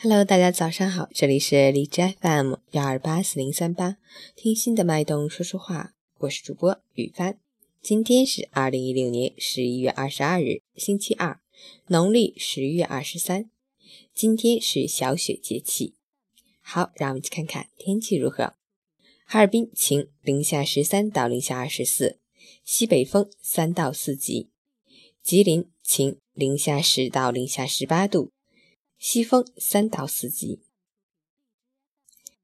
Hello，大家早上好，这里是荔枝 FM 幺二八四零三八，听心的脉动说说话，我是主播雨帆。今天是二零一六年十一月二十二日，星期二，农历十月二十三。今天是小雪节气。好，让我们去看看天气如何。哈尔滨晴，零下十三到零下二十四，西北风三到四级。吉林晴，零下十到零下十八度。西风三到四级，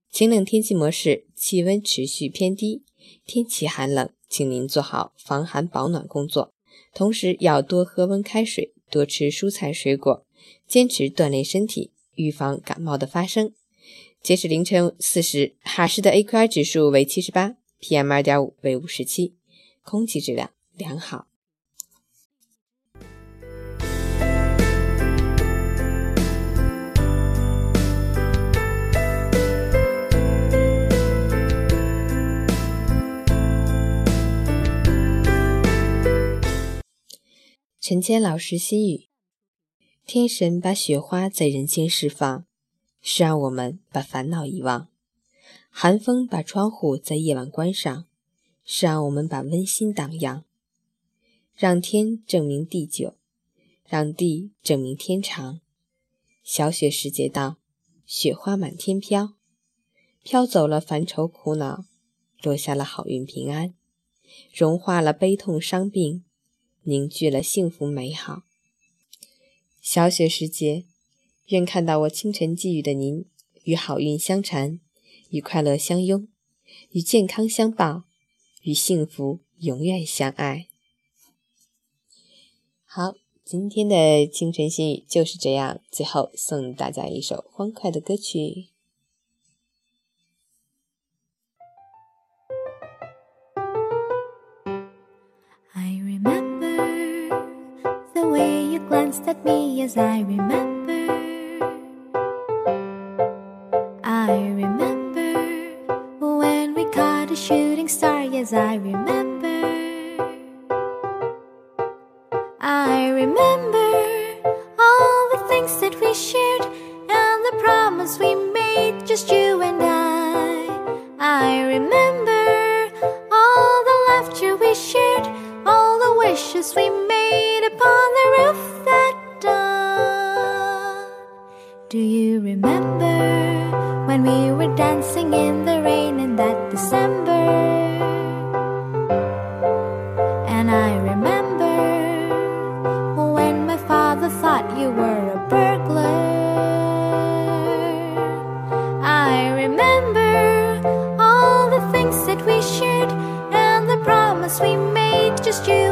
晴冷天气模式，气温持续偏低，天气寒冷，请您做好防寒保暖工作，同时要多喝温开水，多吃蔬菜水果，坚持锻炼身体，预防感冒的发生。截止凌晨四时，哈市的 AQI 指数为七十八，PM 二点五为五十七，空气质量良好。陈谦老师心语：天神把雪花在人间释放，是让我们把烦恼遗忘；寒风把窗户在夜晚关上，是让我们把温馨荡漾。让天证明地久，让地证明天长。小雪时节到，雪花满天飘，飘走了烦愁苦恼，落下了好运平安，融化了悲痛伤病。凝聚了幸福美好。小雪时节，愿看到我清晨寄语的您，与好运相缠，与快乐相拥，与健康相伴，与幸福永远相爱。好，今天的清晨心语就是这样。最后送大家一首欢快的歌曲。Glanced at me as I remember. I remember when we caught a shooting star, yes, I remember. I remember all the things that we shared and the promise we made, just you and I. I remember all the laughter we shared, all the wishes we made upon the roof do you remember when we were dancing in the rain in that December? And I remember when my father thought you were a burglar. I remember all the things that we shared and the promise we made, just you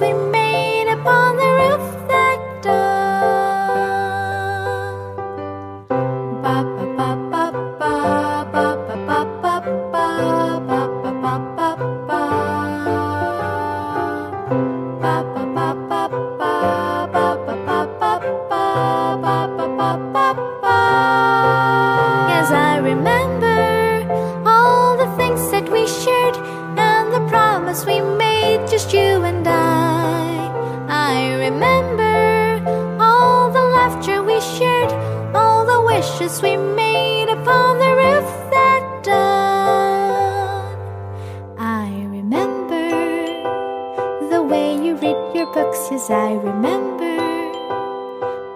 we made upon the roof that dawn. Ba. Yes, I remember all the things that we shared and the promise we made, just you and wishes we made upon the roof that dawn. I remember the way you read your books, yes, I remember.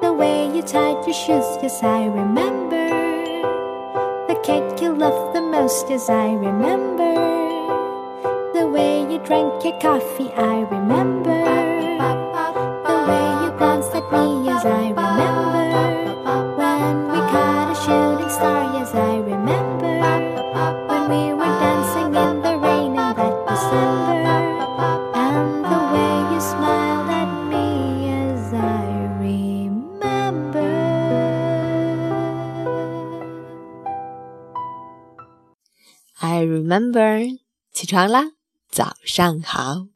The way you tied your shoes, yes, I remember. The cake you loved the most, yes, I remember. The way you drank your coffee, I remember I remember，起床啦，早上好。